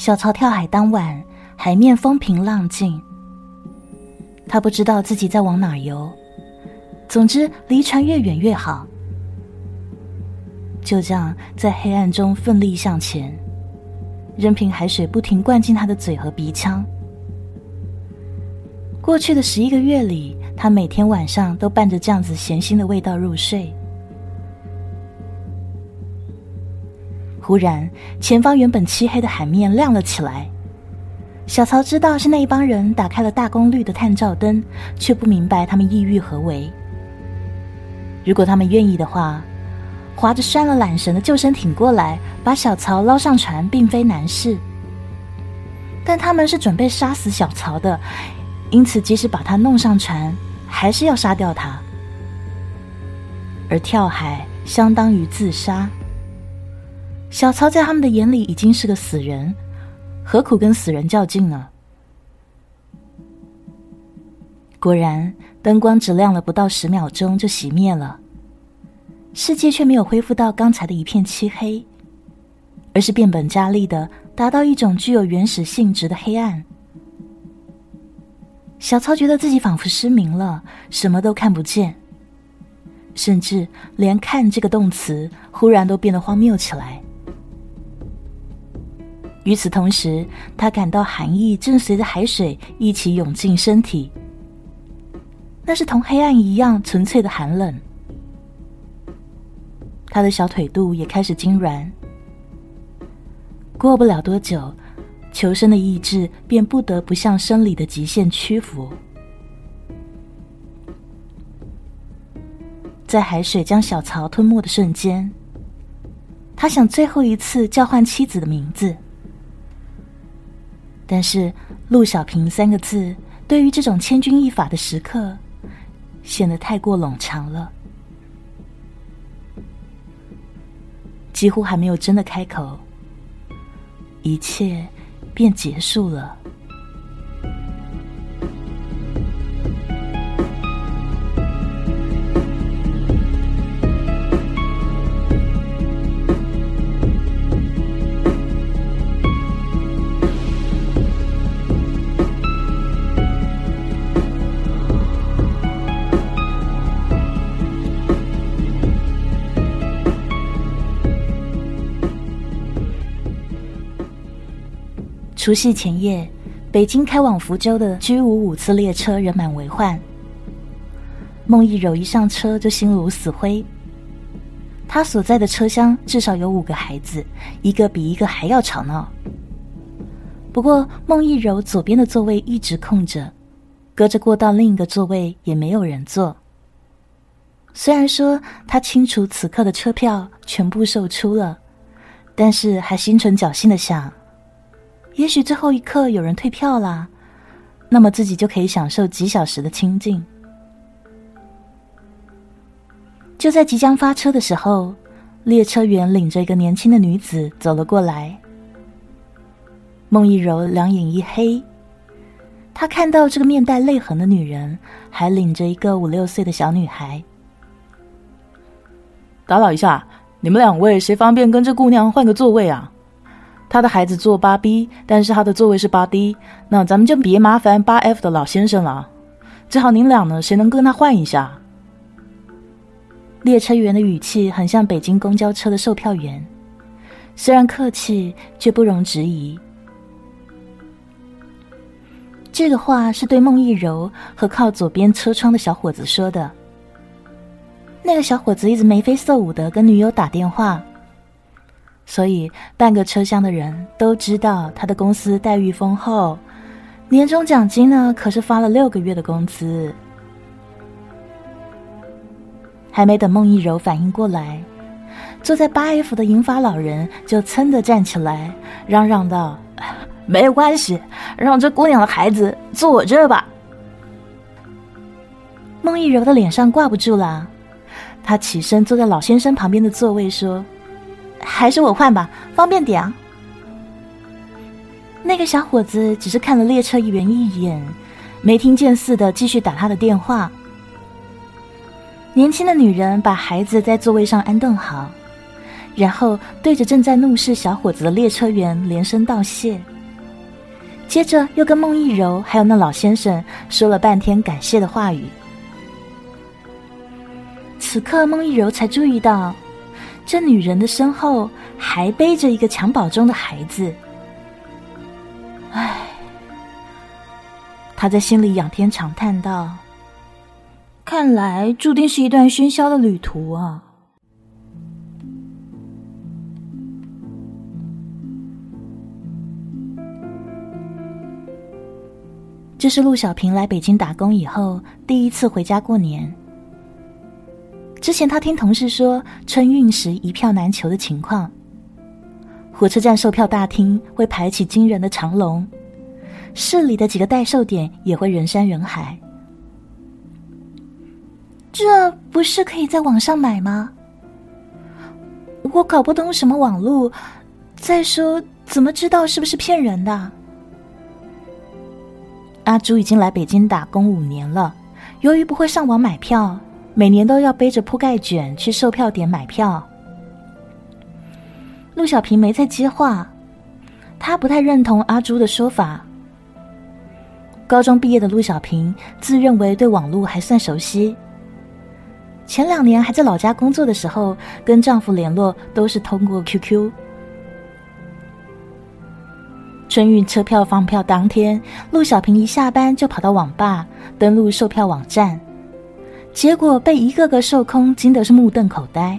小曹跳海当晚，海面风平浪静。他不知道自己在往哪游，总之离船越远越好。就这样在黑暗中奋力向前，任凭海水不停灌进他的嘴和鼻腔。过去的十一个月里，他每天晚上都伴着这样子咸腥的味道入睡。忽然，前方原本漆黑的海面亮了起来。小曹知道是那一帮人打开了大功率的探照灯，却不明白他们意欲何为。如果他们愿意的话，划着拴了缆绳的救生艇过来，把小曹捞上船，并非难事。但他们是准备杀死小曹的，因此即使把他弄上船，还是要杀掉他。而跳海相当于自杀。小曹在他们的眼里已经是个死人。何苦跟死人较劲呢？果然，灯光只亮了不到十秒钟就熄灭了，世界却没有恢复到刚才的一片漆黑，而是变本加厉的达到一种具有原始性质的黑暗。小曹觉得自己仿佛失明了，什么都看不见，甚至连“看”这个动词忽然都变得荒谬起来。与此同时，他感到寒意正随着海水一起涌进身体。那是同黑暗一样纯粹的寒冷。他的小腿肚也开始痉挛。过不了多久，求生的意志便不得不向生理的极限屈服。在海水将小曹吞没的瞬间，他想最后一次叫唤妻子的名字。但是“陆小平”三个字，对于这种千钧一发的时刻，显得太过冗长了。几乎还没有真的开口，一切便结束了。除夕前夜，北京开往福州的 G 五五次列车人满为患。孟一柔一上车就心如死灰。他所在的车厢至少有五个孩子，一个比一个还要吵闹。不过孟一柔左边的座位一直空着，隔着过道另一个座位也没有人坐。虽然说他清楚此刻的车票全部售出了，但是还心存侥幸的想。也许最后一刻有人退票啦，那么自己就可以享受几小时的清静。就在即将发车的时候，列车员领着一个年轻的女子走了过来。孟一柔两眼一黑，他看到这个面带泪痕的女人，还领着一个五六岁的小女孩。打扰一下，你们两位谁方便跟这姑娘换个座位啊？他的孩子坐八 B，但是他的座位是八 D，那咱们就别麻烦八 F 的老先生了。最好您俩呢，谁能跟他换一下？列车员的语气很像北京公交车的售票员，虽然客气，却不容置疑。这个话是对孟一柔和靠左边车窗的小伙子说的。那个小伙子一直眉飞色舞的跟女友打电话。所以，半个车厢的人都知道他的公司待遇丰厚，年终奖金呢可是发了六个月的工资。还没等孟一柔反应过来，坐在八 F 的银发老人就噌的站起来，嚷嚷道：“没有关系，让这姑娘的孩子坐我这吧。”孟一柔的脸上挂不住了，他起身坐在老先生旁边的座位说。还是我换吧，方便点啊。那个小伙子只是看了列车员一眼，没听见似的，继续打他的电话。年轻的女人把孩子在座位上安顿好，然后对着正在怒视小伙子的列车员连声道谢，接着又跟孟一柔还有那老先生说了半天感谢的话语。此刻，孟一柔才注意到，这女人的身后还背着一个襁褓中的孩子。唉，她在心里仰天长叹道：“看来注定是一段喧嚣的旅途啊。”这是陆小平来北京打工以后第一次回家过年。之前他听同事说春运时一票难求的情况，火车站售票大厅会排起惊人的长龙，市里的几个代售点也会人山人海。这不是可以在网上买吗？我搞不懂什么网络，再说怎么知道是不是骗人的？阿朱已经来北京打工五年了，由于不会上网买票，每年都要背着铺盖卷去售票点买票。陆小平没再接话，他不太认同阿朱的说法。高中毕业的陆小平自认为对网络还算熟悉，前两年还在老家工作的时候，跟丈夫联络都是通过 QQ。春运车票放票当天，陆小平一下班就跑到网吧登录售票网站，结果被一个个售空惊的是目瞪口呆。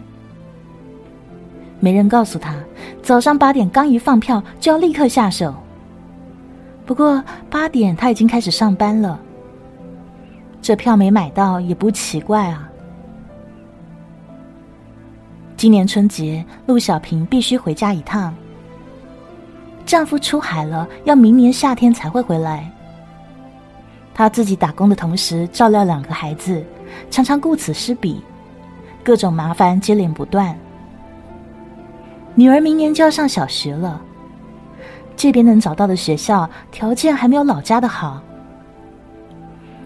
没人告诉他，早上八点刚一放票就要立刻下手。不过八点他已经开始上班了，这票没买到也不奇怪啊。今年春节，陆小平必须回家一趟。丈夫出海了，要明年夏天才会回来。她自己打工的同时照料两个孩子，常常顾此失彼，各种麻烦接连不断。女儿明年就要上小学了，这边能找到的学校条件还没有老家的好。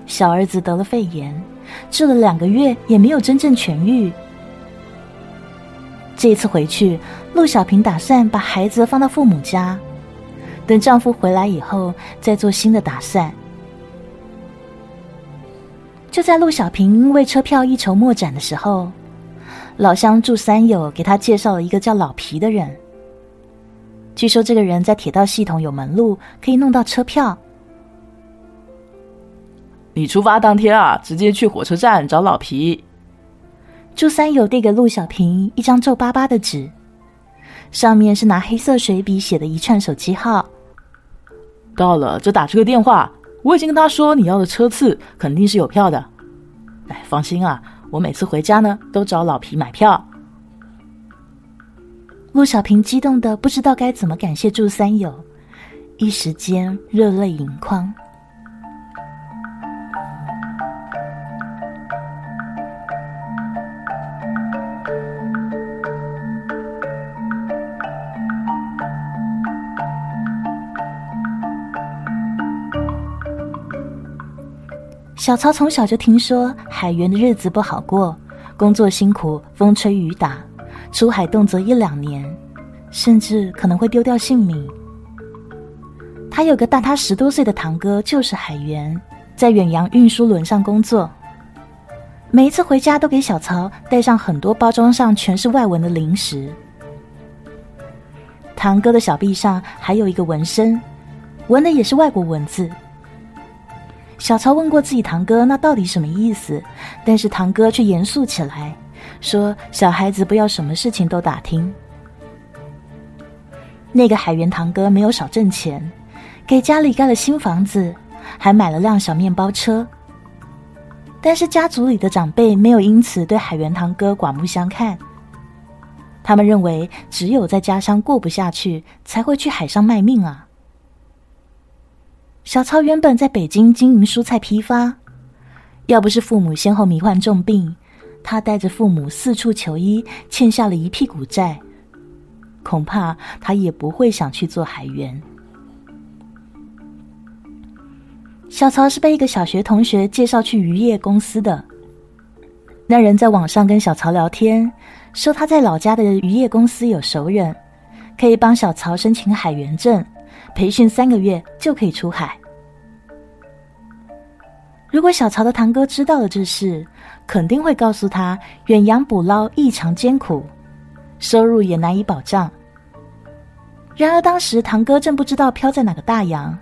小儿子得了肺炎，治了两个月也没有真正痊愈。这一次回去，陆小平打算把孩子放到父母家，等丈夫回来以后再做新的打算。就在陆小平为车票一筹莫展的时候，老乡祝三友给他介绍了一个叫老皮的人。据说这个人在铁道系统有门路，可以弄到车票。你出发当天啊，直接去火车站找老皮。祝三友递给陆小平一张皱巴巴的纸，上面是拿黑色水笔写的一串手机号。到了就打这个电话，我已经跟他说你要的车次肯定是有票的。哎，放心啊，我每次回家呢都找老皮买票。陆小平激动的不知道该怎么感谢祝三友，一时间热泪盈眶。小曹从小就听说海员的日子不好过，工作辛苦，风吹雨打，出海动辄一两年，甚至可能会丢掉性命。他有个大他十多岁的堂哥，就是海员，在远洋运输轮上工作。每一次回家都给小曹带上很多包装上全是外文的零食。堂哥的小臂上还有一个纹身，纹的也是外国文字。小曹问过自己堂哥，那到底什么意思？但是堂哥却严肃起来，说：“小孩子不要什么事情都打听。”那个海源堂哥没有少挣钱，给家里盖了新房子，还买了辆小面包车。但是家族里的长辈没有因此对海源堂哥刮目相看，他们认为只有在家乡过不下去，才会去海上卖命啊。小曹原本在北京经营蔬菜批发，要不是父母先后罹患重病，他带着父母四处求医，欠下了一屁股债，恐怕他也不会想去做海员。小曹是被一个小学同学介绍去渔业公司的，那人在网上跟小曹聊天，说他在老家的渔业公司有熟人，可以帮小曹申请海员证，培训三个月就可以出海。如果小曹的堂哥知道了这事，肯定会告诉他，远洋捕捞异常艰苦，收入也难以保障。然而当时堂哥正不知道漂在哪个大洋，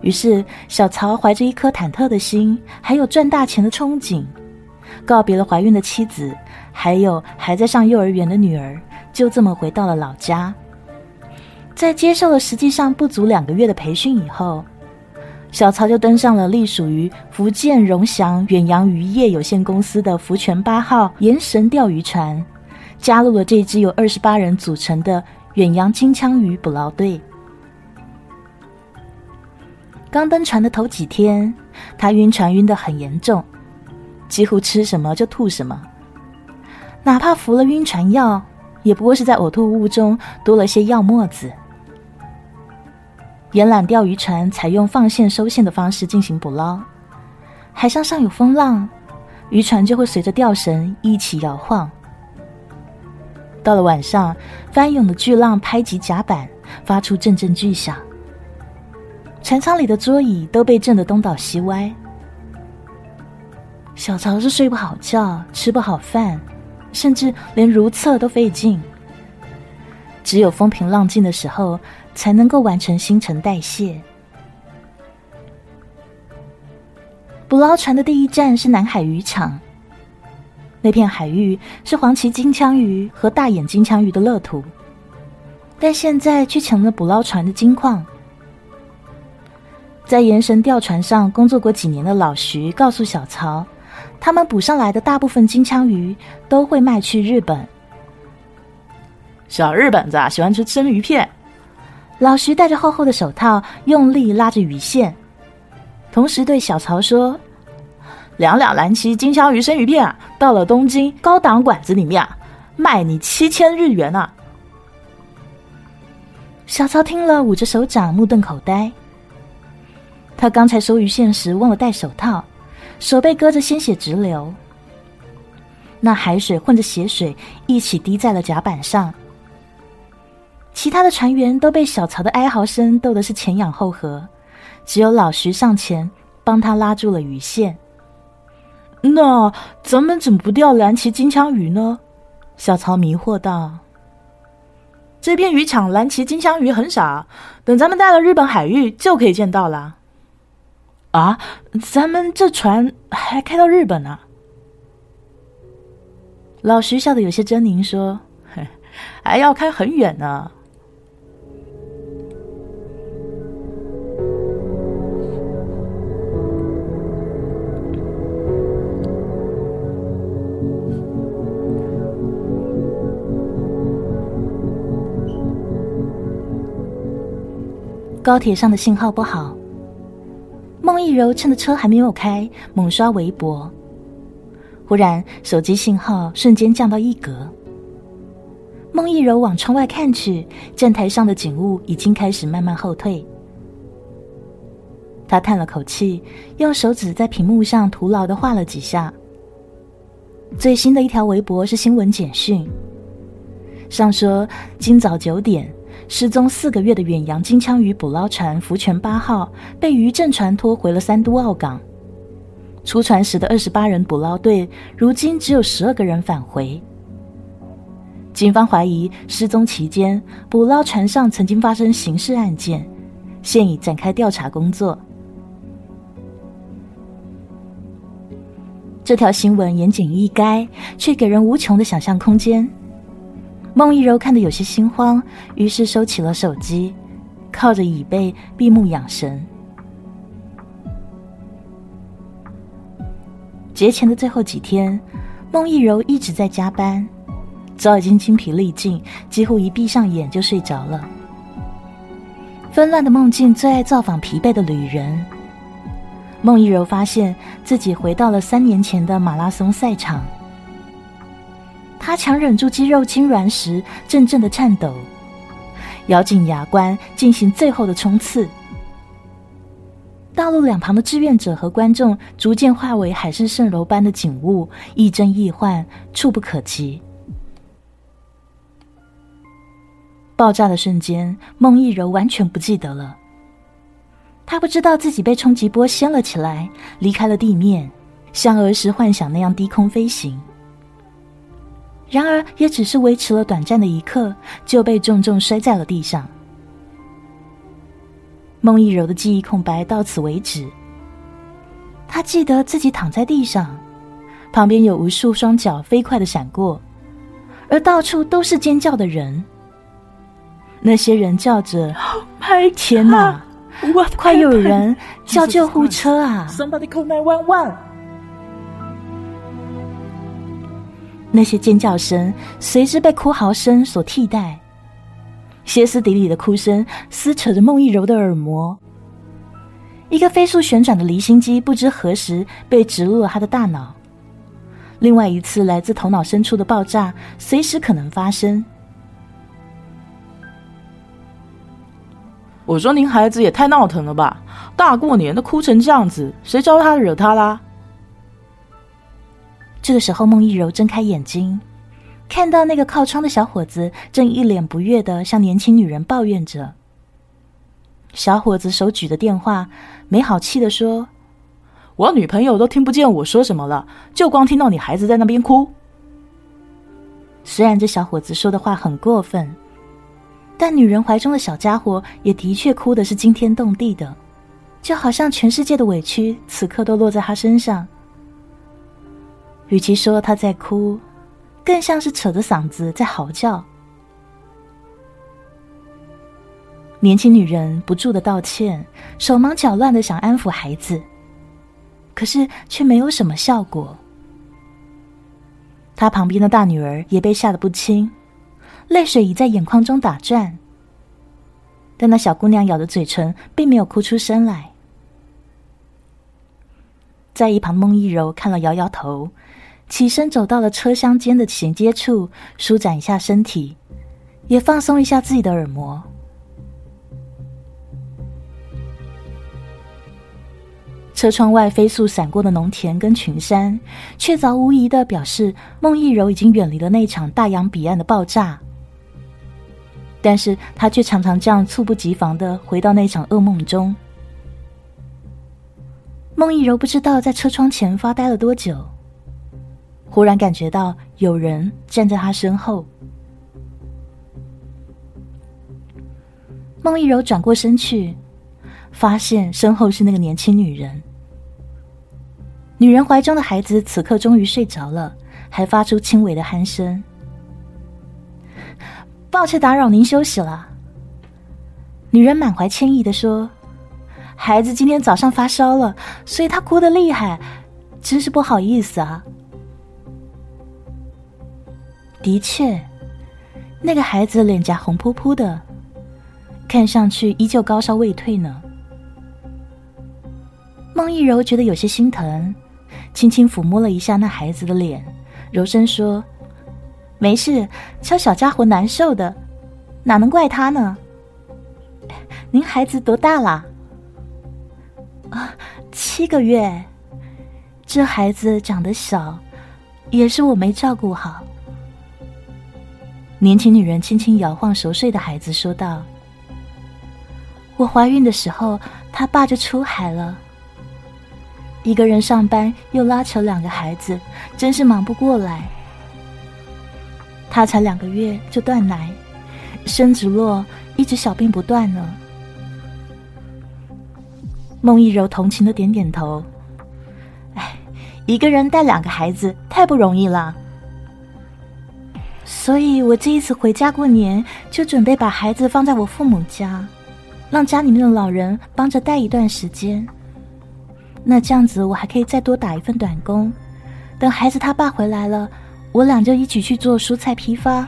于是小曹怀着一颗忐忑的心，还有赚大钱的憧憬，告别了怀孕的妻子。还有还在上幼儿园的女儿，就这么回到了老家。在接受了实际上不足两个月的培训以后，小曹就登上了隶属于福建荣祥远洋渔业有限公司的福泉八号延绳钓鱼船，加入了这支由二十八人组成的远洋金枪鱼捕捞队。刚登船的头几天，他晕船晕得很严重，几乎吃什么就吐什么。哪怕服了晕船药，也不过是在呕吐物中多了些药沫子。沿缆钓鱼船采用放线收线的方式进行捕捞，海上上有风浪，渔船就会随着钓绳一起摇晃。到了晚上，翻涌的巨浪拍击甲板，发出阵阵巨响，船舱里的桌椅都被震得东倒西歪。小曹是睡不好觉，吃不好饭。甚至连如厕都费劲，只有风平浪静的时候，才能够完成新陈代谢。捕捞船的第一站是南海渔场，那片海域是黄鳍金枪鱼和大眼金枪鱼的乐土，但现在却成了捕捞船的金矿。在延绳钓船上工作过几年的老徐告诉小曹。他们捕上来的大部分金枪鱼都会卖去日本。小日本子啊喜欢吃生鱼片。老徐戴着厚厚的手套，用力拉着鱼线，同时对小曹说：“两两蓝鳍金枪鱼生鱼片啊，到了东京高档馆子里面啊，卖你七千日元呢。”小曹听了，捂着手掌，目瞪口呆。他刚才收鱼线时忘了戴手套。手被割着，鲜血直流。那海水混着血水一起滴在了甲板上。其他的船员都被小曹的哀嚎声逗得是前仰后合，只有老徐上前帮他拉住了鱼线。那咱们怎么不钓蓝鳍金枪鱼呢？小曹迷惑道。这片渔场蓝鳍金枪鱼很少，等咱们到了日本海域就可以见到了。啊，咱们这船还开到日本呢。老徐笑得有些狰狞，说：“还要开很远呢。”高铁上的信号不好。孟一柔趁着车还没有开，猛刷微博。忽然，手机信号瞬间降到一格。孟一柔往窗外看去，站台上的景物已经开始慢慢后退。他叹了口气，用手指在屏幕上徒劳的画了几下。最新的一条微博是新闻简讯，上说今早九点。失踪四个月的远洋金枪鱼捕捞船“福泉八号”被渔政船拖回了三都澳港。出船时的二十八人捕捞队，如今只有十二个人返回。警方怀疑失踪期间，捕捞船上曾经发生刑事案件，现已展开调查工作。这条新闻言简意赅，却给人无穷的想象空间。孟一柔看得有些心慌，于是收起了手机，靠着椅背闭目养神。节前的最后几天，孟一柔一直在加班，早已经精疲力尽，几乎一闭上眼就睡着了。纷乱的梦境最爱造访疲惫的旅人。孟一柔发现自己回到了三年前的马拉松赛场。他强忍住肌肉痉挛时阵阵的颤抖，咬紧牙关进行最后的冲刺。道路两旁的志愿者和观众逐渐化为海市蜃楼般的景物，亦真亦幻，触不可及。爆炸的瞬间，孟一柔完全不记得了。他不知道自己被冲击波掀了起来，离开了地面，像儿时幻想那样低空飞行。然而，也只是维持了短暂的一刻，就被重重摔在了地上。孟一柔的记忆空白到此为止。他记得自己躺在地上，旁边有无数双脚飞快的闪过，而到处都是尖叫的人。那些人叫着：“天哪！快有人叫救护车啊！”Somebody call。那些尖叫声随之被哭嚎声所替代，歇斯底里的哭声撕扯着孟一柔的耳膜。一个飞速旋转的离心机不知何时被植入了他的大脑，另外一次来自头脑深处的爆炸随时可能发生。我说：“您孩子也太闹腾了吧！大过年的哭成这样子，谁招他惹他啦？”这个时候，孟一柔睁开眼睛，看到那个靠窗的小伙子正一脸不悦的向年轻女人抱怨着。小伙子手举着电话，没好气的说：“我女朋友都听不见我说什么了，就光听到你孩子在那边哭。”虽然这小伙子说的话很过分，但女人怀中的小家伙也的确哭的是惊天动地的，就好像全世界的委屈此刻都落在他身上。与其说他在哭，更像是扯着嗓子在嚎叫。年轻女人不住的道歉，手忙脚乱的想安抚孩子，可是却没有什么效果。她旁边的大女儿也被吓得不轻，泪水已在眼眶中打转。但那小姑娘咬着嘴唇，并没有哭出声来。在一旁，孟一柔看了摇摇头，起身走到了车厢间的衔接处，舒展一下身体，也放松一下自己的耳膜。车窗外飞速闪过的农田跟群山，确凿无疑的表示孟一柔已经远离了那场大洋彼岸的爆炸。但是他却常常这样猝不及防的回到那场噩梦中。孟一柔不知道在车窗前发呆了多久，忽然感觉到有人站在他身后。孟一柔转过身去。发现身后是那个年轻女人，女人怀中的孩子此刻终于睡着了，还发出轻微的鼾声。抱歉打扰您休息了。女人满怀歉意的说：“孩子今天早上发烧了，所以他哭得厉害，真是不好意思啊。”的确，那个孩子脸颊红扑扑的，看上去依旧高烧未退呢。孟一柔觉得有些心疼，轻轻抚摸了一下那孩子的脸，柔声说：“没事，敲小家伙难受的，哪能怪他呢？您孩子多大了？啊，七个月。这孩子长得小，也是我没照顾好。”年轻女人轻轻摇晃熟睡的孩子，说道：“我怀孕的时候，他爸就出海了。”一个人上班又拉扯两个孩子，真是忙不过来。他才两个月就断奶，生殖络一直小病不断呢。孟一柔同情的点点头，哎，一个人带两个孩子太不容易了。所以我这一次回家过年，就准备把孩子放在我父母家，让家里面的老人帮着带一段时间。那这样子，我还可以再多打一份短工，等孩子他爸回来了，我俩就一起去做蔬菜批发。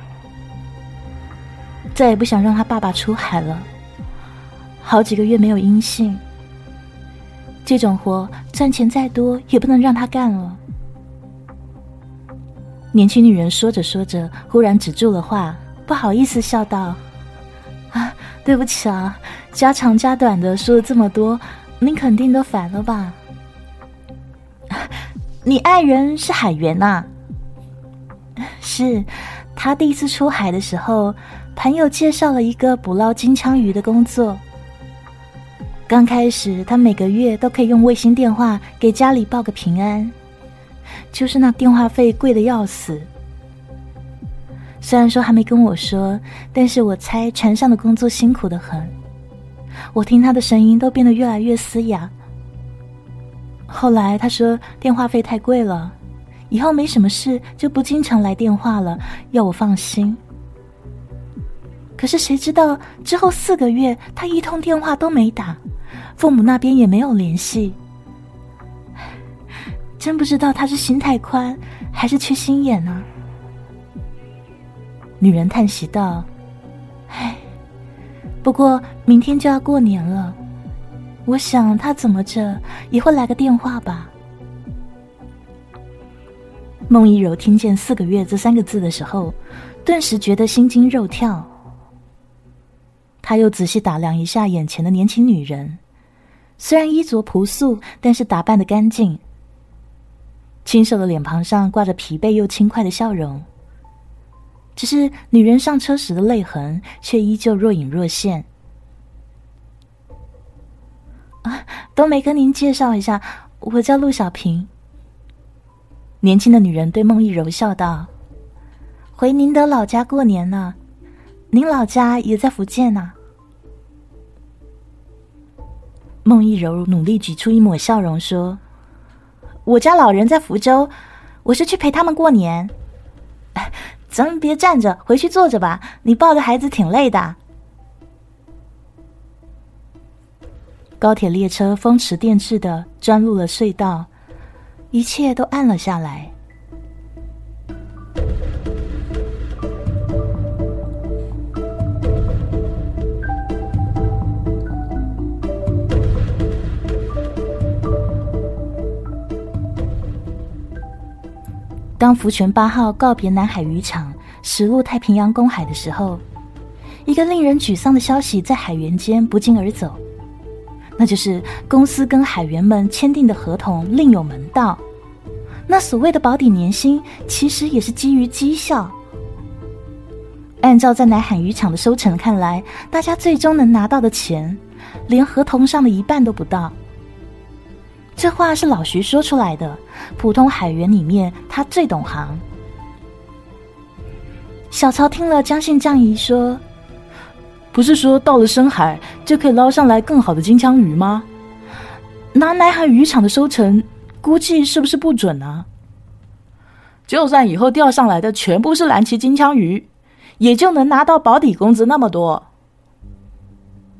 再也不想让他爸爸出海了，好几个月没有音信，这种活赚钱再多也不能让他干了。年轻女人说着说着，忽然止住了话，不好意思笑道：“啊，对不起啊，家长家短的说了这么多，您肯定都烦了吧？”你爱人是海员呐？是，他第一次出海的时候，朋友介绍了一个捕捞金枪鱼的工作。刚开始，他每个月都可以用卫星电话给家里报个平安，就是那电话费贵的要死。虽然说还没跟我说，但是我猜船上的工作辛苦的很。我听他的声音都变得越来越嘶哑。后来他说电话费太贵了，以后没什么事就不经常来电话了，要我放心。可是谁知道之后四个月他一通电话都没打，父母那边也没有联系。真不知道他是心太宽还是缺心眼呢？女人叹息道：“唉，不过明天就要过年了，我想他怎么着也会来个电话吧。”孟一柔听见“四个月”这三个字的时候，顿时觉得心惊肉跳。他又仔细打量一下眼前的年轻女人，虽然衣着朴素，但是打扮的干净。清瘦的脸庞上挂着疲惫又轻快的笑容。只是女人上车时的泪痕却依旧若隐若现。啊，都没跟您介绍一下，我叫陆小平。年轻的女人对孟一柔笑道：“回您的老家过年呢，您老家也在福建呢。”孟一柔努力挤出一抹笑容说：“我家老人在福州，我是去陪他们过年。咱们别站着，回去坐着吧。你抱着孩子挺累的。”高铁列车风驰电掣的钻入了隧道，一切都暗了下来。当福泉八号告别南海渔场，驶入太平洋公海的时候，一个令人沮丧的消息在海员间不胫而走，那就是公司跟海员们签订的合同另有门道。那所谓的保底年薪，其实也是基于绩效。按照在南海渔场的收成看来，大家最终能拿到的钱，连合同上的一半都不到。这话是老徐说出来的。普通海员里面，他最懂行。小曹听了，将信将疑说：“不是说到了深海就可以捞上来更好的金枪鱼吗？拿南海渔场的收成，估计是不是不准呢？就算以后钓上来的全部是蓝鳍金枪鱼，也就能拿到保底工资那么多。”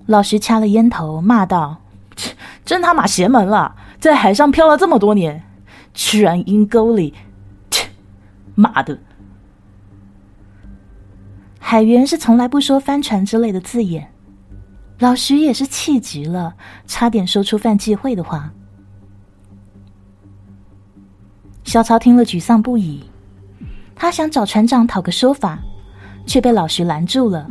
老徐掐了烟头，骂道：“真他妈邪门了！”在海上漂了这么多年，居然阴沟里，切，妈的！海员是从来不说帆船之类的字眼，老徐也是气极了，差点说出犯忌讳的话。小曹听了沮丧不已，他想找船长讨个说法，却被老徐拦住了。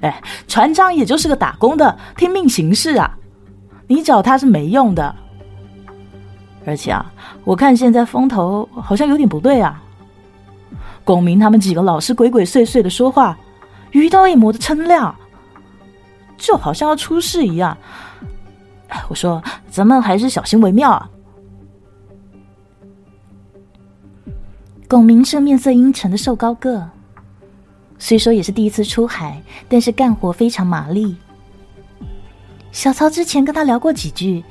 哎，船长也就是个打工的，听命行事啊，你找他是没用的。而且啊，我看现在风头好像有点不对啊。龚明他们几个老是鬼鬼祟祟的说话，鱼刀也磨得锃亮，就好像要出事一样。我说，咱们还是小心为妙啊。龚明是面色阴沉的瘦高个，虽说也是第一次出海，但是干活非常麻利。小曹之前跟他聊过几句。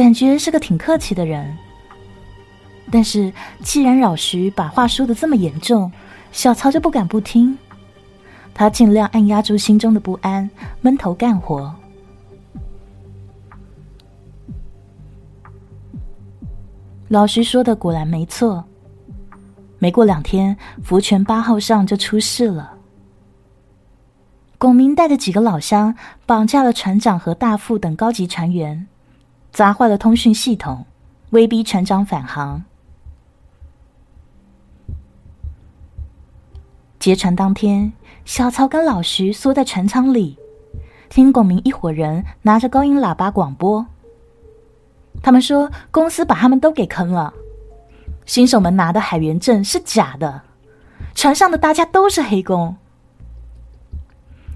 感觉是个挺客气的人，但是既然老徐把话说的这么严重，小曹就不敢不听。他尽量按压住心中的不安，闷头干活。老徐说的果然没错，没过两天，福泉八号上就出事了。龚明带着几个老乡，绑架了船长和大副等高级船员。砸坏了通讯系统，威逼船长返航。劫船当天，小曹跟老徐缩在船舱里，听龚明一伙人拿着高音喇叭广播。他们说公司把他们都给坑了，新手们拿的海员证是假的，船上的大家都是黑工。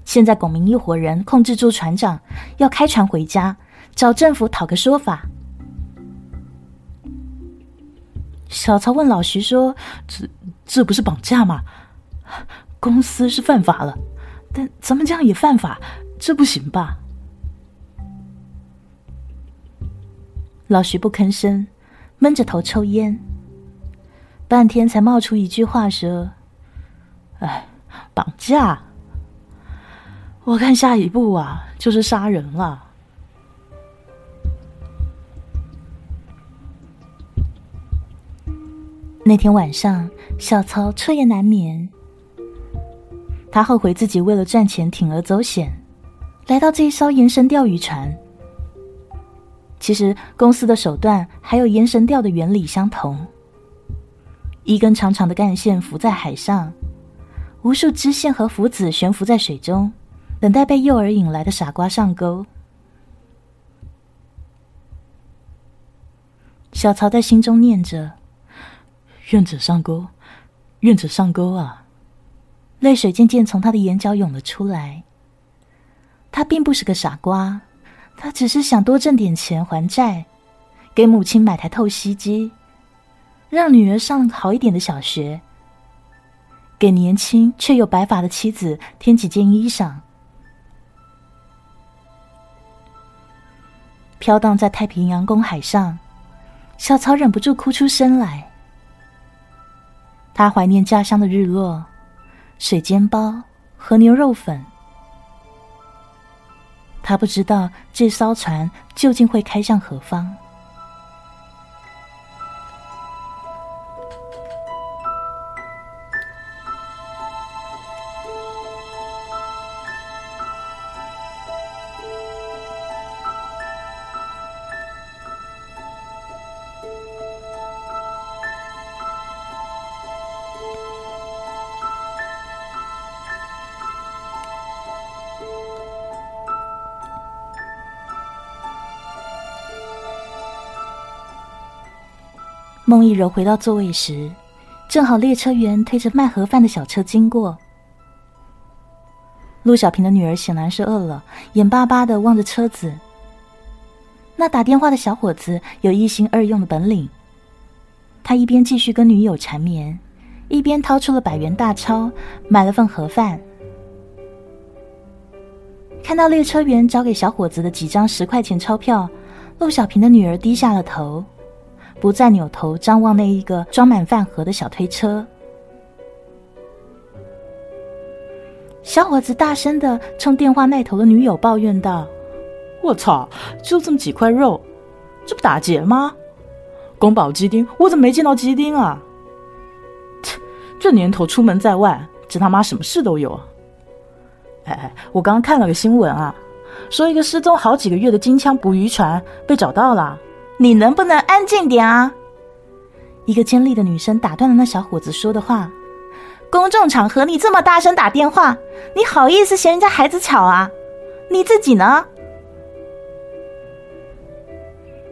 现在龚明一伙人控制住船长，要开船回家，找政府讨个说法。小曹问老徐说：“这这不是绑架吗？公司是犯法了，但咱们这样也犯法，这不行吧？”老徐不吭声，闷着头抽烟，半天才冒出一句话说：“哎，绑架？我看下一步啊，就是杀人了。”那天晚上，小曹彻夜难眠。他后悔自己为了赚钱铤而走险，来到这一艘延绳钓鱼船。其实公司的手段还有延绳钓的原理相同：一根长长的干线浮在海上，无数支线和浮子悬浮在水中，等待被诱饵引来的傻瓜上钩。小曹在心中念着。愿者上钩，愿者上钩啊！泪水渐渐从他的眼角涌了出来。他并不是个傻瓜，他只是想多挣点钱还债，给母亲买台透析机，让女儿上好一点的小学，给年轻却有白发的妻子添几件衣裳。飘荡在太平洋公海上，小曹忍不住哭出声来。他怀念家乡的日落、水煎包和牛肉粉。他不知道这艘船究竟会开向何方。孟一柔回到座位时，正好列车员推着卖盒饭的小车经过。陆小平的女儿显然是饿了，眼巴巴的望着车子。那打电话的小伙子有一心二用的本领，他一边继续跟女友缠绵，一边掏出了百元大钞买了份盒饭。看到列车员找给小伙子的几张十块钱钞票，陆小平的女儿低下了头。不再扭头张望那一个装满饭盒的小推车，小伙子大声的冲电话那头的女友抱怨道：“我操，就这么几块肉，这不打劫吗？宫保鸡丁，我怎么没见到鸡丁啊？切，这年头出门在外，这他妈什么事都有。哎哎，我刚刚看了个新闻啊，说一个失踪好几个月的金枪捕鱼船被找到了。”你能不能安静点啊？一个尖利的女生打断了那小伙子说的话。公众场合你这么大声打电话，你好意思嫌人家孩子吵啊？你自己呢？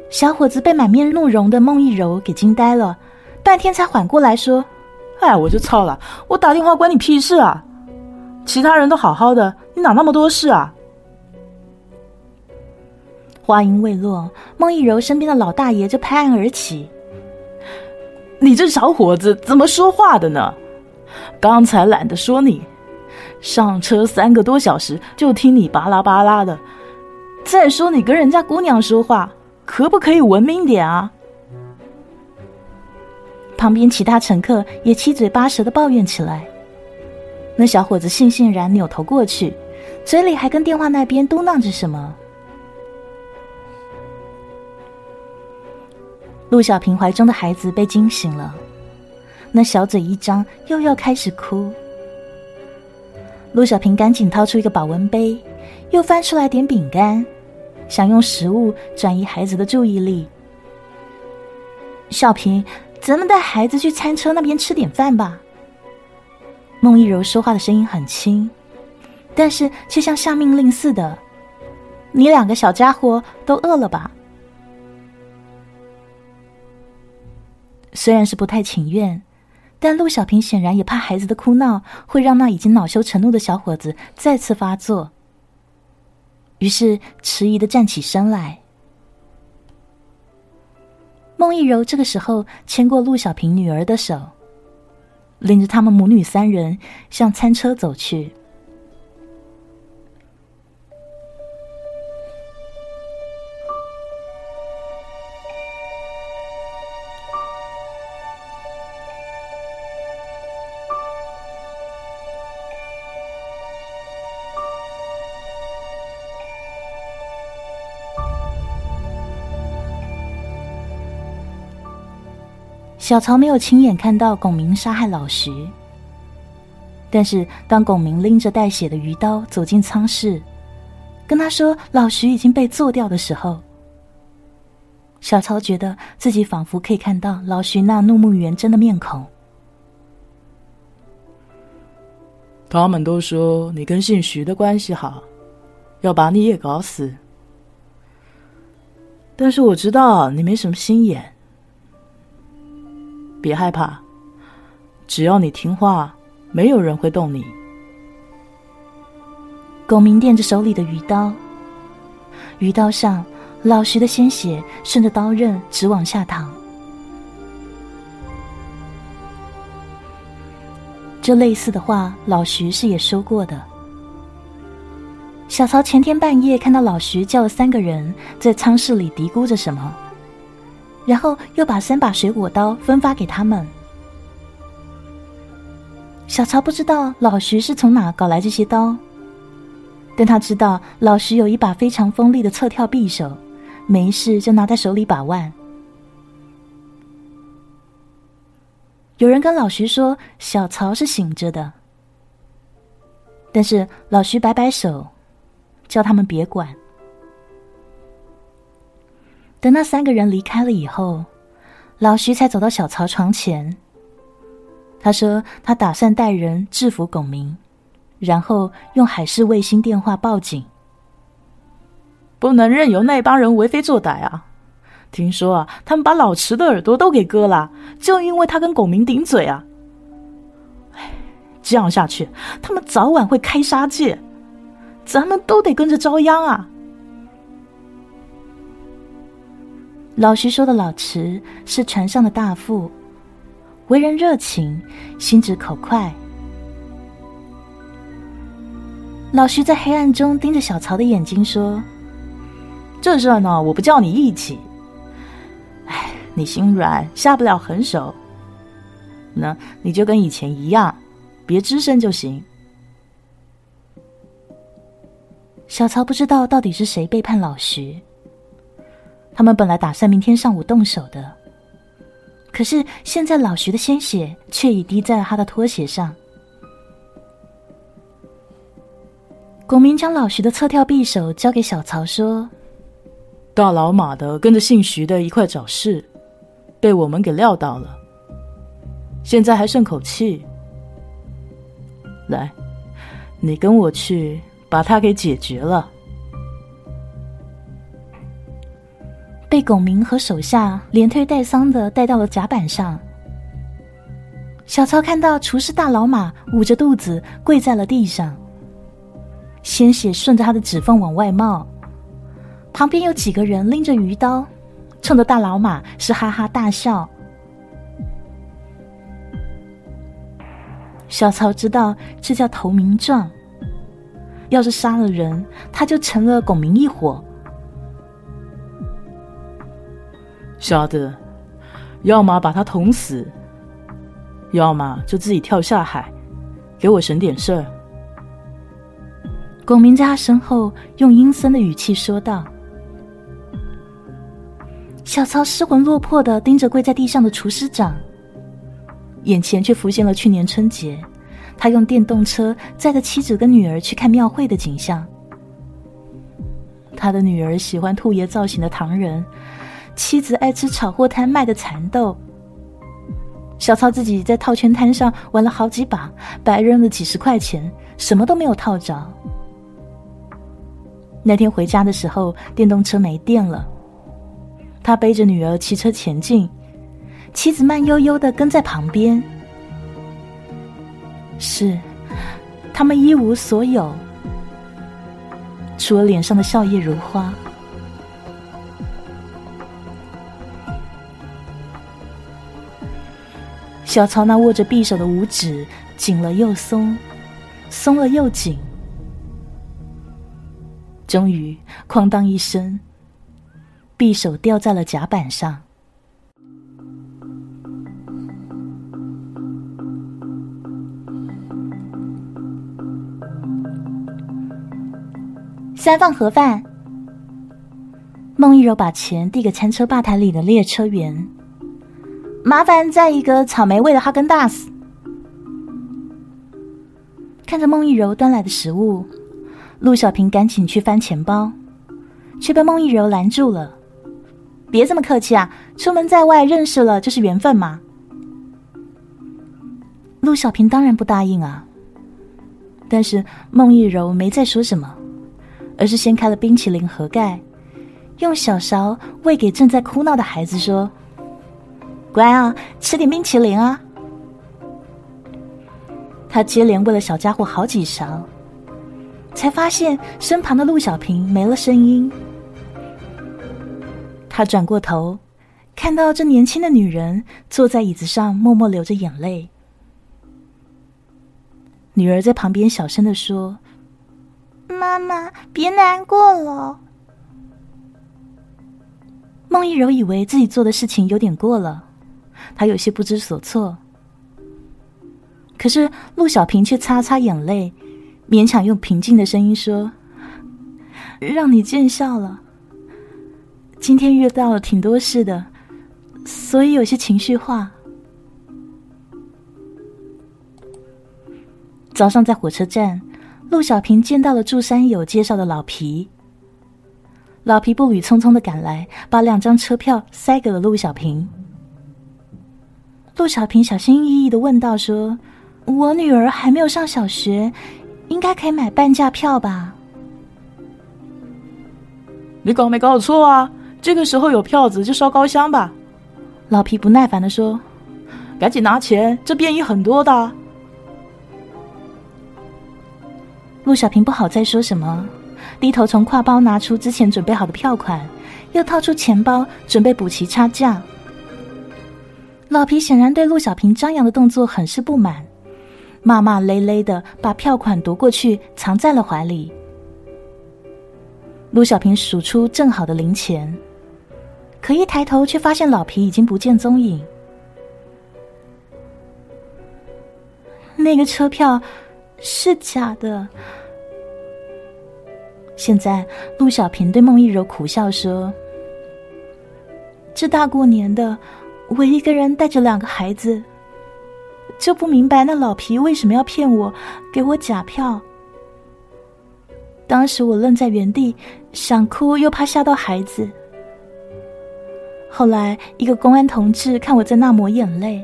小伙子被满面怒容的孟一柔给惊呆了，半天才缓过来说：“哎，我就操了，我打电话关你屁事啊！其他人都好好的，你哪那么多事啊？”话音未落，孟一柔身边的老大爷就拍案而起：“你这小伙子怎么说话的呢？刚才懒得说你，上车三个多小时就听你巴拉巴拉的。再说你跟人家姑娘说话，可不可以文明点啊？”旁边其他乘客也七嘴八舌的抱怨起来。那小伙子悻悻然扭头过去，嘴里还跟电话那边嘟囔着什么。陆小平怀中的孩子被惊醒了，那小嘴一张，又要开始哭。陆小平赶紧掏出一个保温杯，又翻出来点饼干，想用食物转移孩子的注意力。小平，咱们带孩子去餐车那边吃点饭吧。孟一柔说话的声音很轻，但是却像下命令似的。你两个小家伙都饿了吧？虽然是不太情愿，但陆小平显然也怕孩子的哭闹会让那已经恼羞成怒的小伙子再次发作，于是迟疑的站起身来。孟一柔这个时候牵过陆小平女儿的手，领着他们母女三人向餐车走去。小曹没有亲眼看到龚明杀害老徐，但是当龚明拎着带血的鱼刀走进舱室，跟他说老徐已经被做掉的时候，小曹觉得自己仿佛可以看到老徐那怒目圆睁的面孔。他们都说你跟姓徐的关系好，要把你也搞死，但是我知道你没什么心眼。别害怕，只要你听话，没有人会动你。龚明垫着手里的鱼刀，鱼刀上老徐的鲜血顺着刀刃直往下淌。这类似的话，老徐是也说过的。小曹前天半夜看到老徐叫了三个人在舱室里嘀咕着什么。然后又把三把水果刀分发给他们。小曹不知道老徐是从哪搞来这些刀，但他知道老徐有一把非常锋利的侧跳匕首，没事就拿在手里把玩。有人跟老徐说小曹是醒着的，但是老徐摆摆手，叫他们别管。等那三个人离开了以后，老徐才走到小曹床前。他说：“他打算带人制服龚明，然后用海事卫星电话报警。不能任由那帮人为非作歹啊！听说啊，他们把老池的耳朵都给割了，就因为他跟龚明顶嘴啊！这样下去，他们早晚会开杀戒，咱们都得跟着遭殃啊！”老徐说的老池是船上的大副，为人热情，心直口快。老徐在黑暗中盯着小曹的眼睛说：“这事呢，我不叫你义气。哎，你心软，下不了狠手。那你就跟以前一样，别吱声就行。”小曹不知道到底是谁背叛老徐。他们本来打算明天上午动手的，可是现在老徐的鲜血却已滴在了他的拖鞋上。龚明将老徐的侧跳匕首交给小曹说：“大老马的跟着姓徐的一块找事，被我们给料到了，现在还剩口气。来，你跟我去把他给解决了。”被龚明和手下连推带搡的带到了甲板上。小曹看到厨师大老马捂着肚子跪在了地上，鲜血顺着他的指缝往外冒。旁边有几个人拎着鱼刀，冲着大老马是哈哈大笑。小曹知道这叫投名状，要是杀了人，他就成了龚明一伙。小的，要么把他捅死，要么就自己跳下海，给我省点事儿。龚明在他身后用阴森的语气说道。小曹失魂落魄的盯着跪在地上的厨师长，眼前却浮现了去年春节，他用电动车载着妻子跟女儿去看庙会的景象。他的女儿喜欢兔爷造型的唐人。妻子爱吃炒货摊卖的蚕豆，小曹自己在套圈摊上玩了好几把，白扔了几十块钱，什么都没有套着。那天回家的时候，电动车没电了，他背着女儿骑车前进，妻子慢悠悠的跟在旁边，是，他们一无所有，除了脸上的笑靥如花。小曹那握着匕首的五指紧了又松，松了又紧，终于哐当一声，匕首掉在了甲板上。三放盒饭。孟一柔把钱递给餐车吧台里的列车员。麻烦再一个草莓味的哈根达斯。看着孟一柔端来的食物，陆小平赶紧去翻钱包，却被孟一柔拦住了。别这么客气啊！出门在外认识了就是缘分嘛。陆小平当然不答应啊。但是孟一柔没再说什么，而是掀开了冰淇淋盒盖，用小勺喂给正在哭闹的孩子，说。乖啊，吃点冰淇淋啊！他接连喂了小家伙好几勺，才发现身旁的陆小平没了声音。他转过头，看到这年轻的女人坐在椅子上，默默流着眼泪。女儿在旁边小声的说：“妈妈，别难过了。”孟一柔以为自己做的事情有点过了。他有些不知所措，可是陆小平却擦擦眼泪，勉强用平静的声音说：“让你见笑了。今天遇到了挺多事的，所以有些情绪化。”早上在火车站，陆小平见到了祝山友介绍的老皮。老皮步履匆匆的赶来，把两张车票塞给了陆小平。陆小平小心翼翼的问道：“说，我女儿还没有上小学，应该可以买半价票吧？”你搞没搞错啊？这个时候有票子就烧高香吧。老皮不耐烦的说：“赶紧拿钱，这便宜很多的。”陆小平不好再说什么，低头从挎包拿出之前准备好的票款，又掏出钱包准备补齐差价。老皮显然对陆小平张扬的动作很是不满，骂骂咧咧的把票款夺过去，藏在了怀里。陆小平数出正好的零钱，可一抬头却发现老皮已经不见踪影。那个车票是假的。现在，陆小平对孟一柔苦笑说：“这大过年的。”我一个人带着两个孩子，就不明白那老皮为什么要骗我，给我假票。当时我愣在原地，想哭又怕吓到孩子。后来一个公安同志看我在那抹眼泪，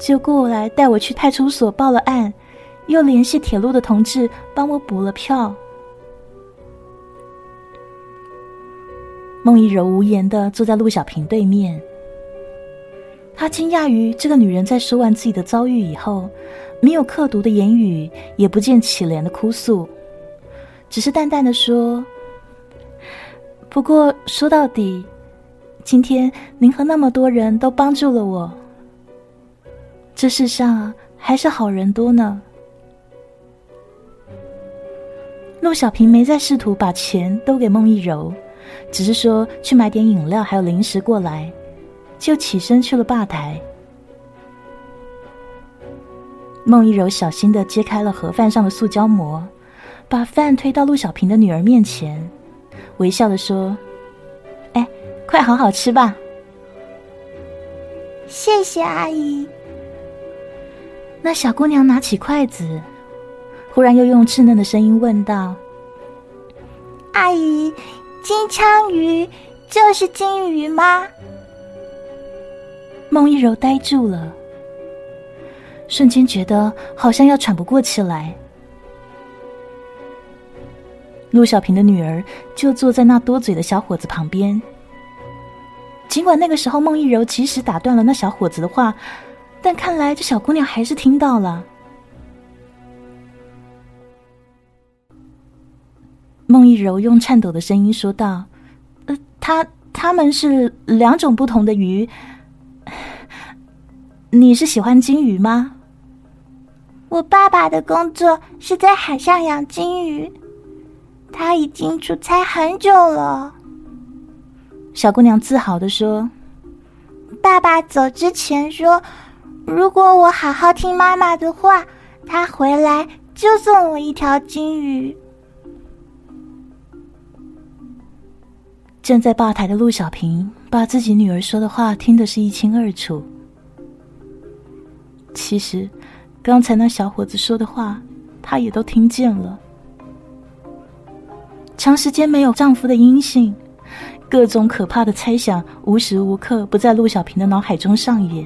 就过来带我去派出所报了案，又联系铁路的同志帮我补了票。孟一柔无言的坐在陆小平对面。他惊讶于这个女人在说完自己的遭遇以后，没有刻毒的言语，也不见乞怜的哭诉，只是淡淡的说：“不过说到底，今天您和那么多人都帮助了我，这世上还是好人多呢。”陆小平没再试图把钱都给孟一柔，只是说去买点饮料还有零食过来。就起身去了吧台。孟一柔小心的揭开了盒饭上的塑胶膜，把饭推到陆小平的女儿面前，微笑的说：“哎，快好好吃吧。”谢谢阿姨。那小姑娘拿起筷子，忽然又用稚嫩的声音问道：“阿姨，金枪鱼就是金鱼吗？”孟一柔呆住了，瞬间觉得好像要喘不过气来。陆小平的女儿就坐在那多嘴的小伙子旁边。尽管那个时候孟一柔及时打断了那小伙子的话，但看来这小姑娘还是听到了。孟一柔用颤抖的声音说道：“呃，他他们是两种不同的鱼，你是喜欢金鱼吗？”我爸爸的工作是在海上养金鱼，他已经出差很久了。小姑娘自豪的说：“爸爸走之前说，如果我好好听妈妈的话，他回来就送我一条金鱼。”站在吧台的陆小平把自己女儿说的话听得是一清二楚。其实。刚才那小伙子说的话，她也都听见了。长时间没有丈夫的音信，各种可怕的猜想无时无刻不在陆小平的脑海中上演。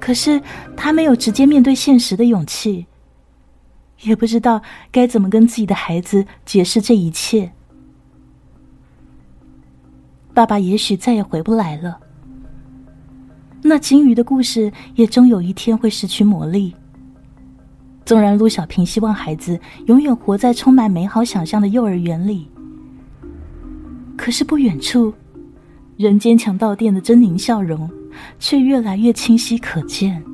可是她没有直接面对现实的勇气，也不知道该怎么跟自己的孩子解释这一切。爸爸也许再也回不来了。那金鱼的故事也终有一天会失去魔力。纵然陆小平希望孩子永远活在充满美好想象的幼儿园里，可是不远处，人间强盗店的狰狞笑容却越来越清晰可见。